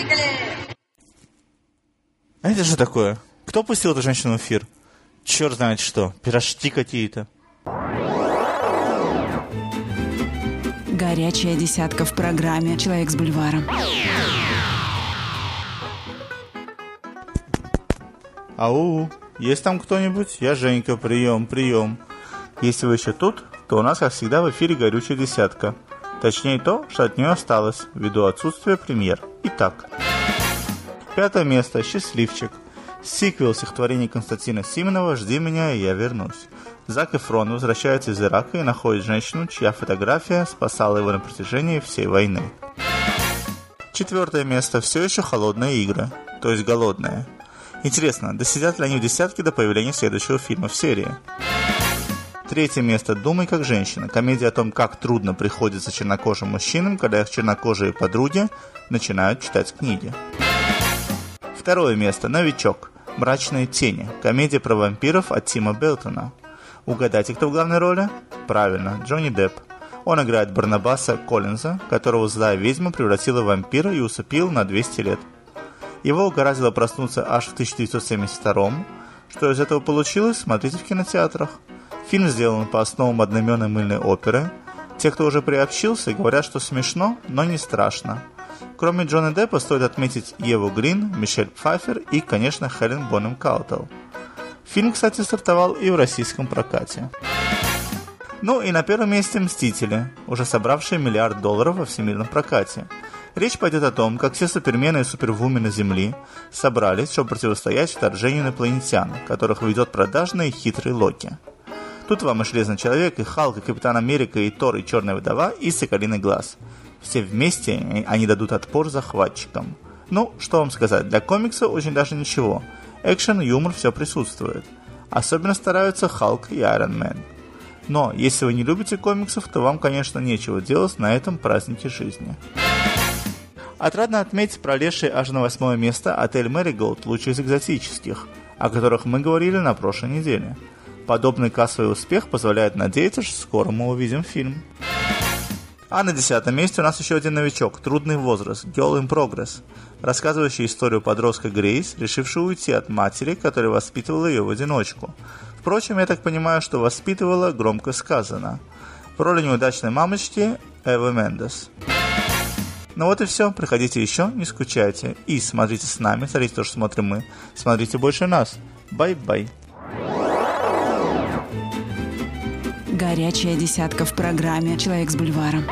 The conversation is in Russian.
Поехали! А это же такое? Кто пустил эту женщину в эфир? Черт знает что, пирожки какие-то. Горячая десятка в программе «Человек с бульваром». Ау, есть там кто-нибудь? Я Женька, прием, прием. Если вы еще тут, то у нас, как всегда, в эфире горючая десятка. Точнее то, что от нее осталось, ввиду отсутствия премьер. Итак, пятое место «Счастливчик». Сиквел стихотворений Константина Сименова «Жди меня, и я вернусь». Зак Эфрон возвращается из Ирака и находит женщину, чья фотография спасала его на протяжении всей войны. Четвертое место все еще холодные игры, то есть голодные. Интересно, досидят ли они в десятке до появления следующего фильма в серии? Третье место «Думай как женщина». Комедия о том, как трудно приходится чернокожим мужчинам, когда их чернокожие подруги начинают читать книги. Второе место «Новичок». «Мрачные тени». Комедия про вампиров от Тима Белтона. Угадайте, кто в главной роли? Правильно, Джонни Депп. Он играет Барнабаса Коллинза, которого злая ведьма превратила в вампира и усыпила на 200 лет. Его угораздило проснуться аж в 1972 Что из этого получилось, смотрите в кинотеатрах. Фильм сделан по основам одноименной мыльной оперы. Те, кто уже приобщился, говорят, что смешно, но не страшно. Кроме Джона Деппа стоит отметить Еву Грин, Мишель Пфайфер и, конечно, Хелен Бонем Каутел. Фильм, кстати, стартовал и в российском прокате. Ну и на первом месте «Мстители», уже собравшие миллиард долларов во всемирном прокате. Речь пойдет о том, как все супермены и супервумены Земли собрались, чтобы противостоять вторжению инопланетян, которых ведет продажный хитрый Локи – Тут вам и Железный Человек, и Халк, и Капитан Америка, и Тор, и Черная Вдова, и Соколиный Глаз. Все вместе они дадут отпор захватчикам. Ну, что вам сказать, для комикса очень даже ничего. Экшен, юмор, все присутствует. Особенно стараются Халк и Iron Man. Но, если вы не любите комиксов, то вам, конечно, нечего делать на этом празднике жизни. Отрадно отметить пролезший аж на восьмое место отель Мэриголд, лучший из экзотических, о которых мы говорили на прошлой неделе – Подобный кассовый успех позволяет надеяться, что скоро мы увидим фильм. А на десятом месте у нас еще один новичок, трудный возраст, Girl in Progress, рассказывающий историю подростка Грейс, решившего уйти от матери, которая воспитывала ее в одиночку. Впрочем, я так понимаю, что воспитывала громко сказано. В роли неудачной мамочки Эвы Мендес. Ну вот и все, приходите еще, не скучайте. И смотрите с нами, смотрите то, что смотрим мы. Смотрите больше нас. Bye-bye. Горячая десятка в программе «Человек с бульваром».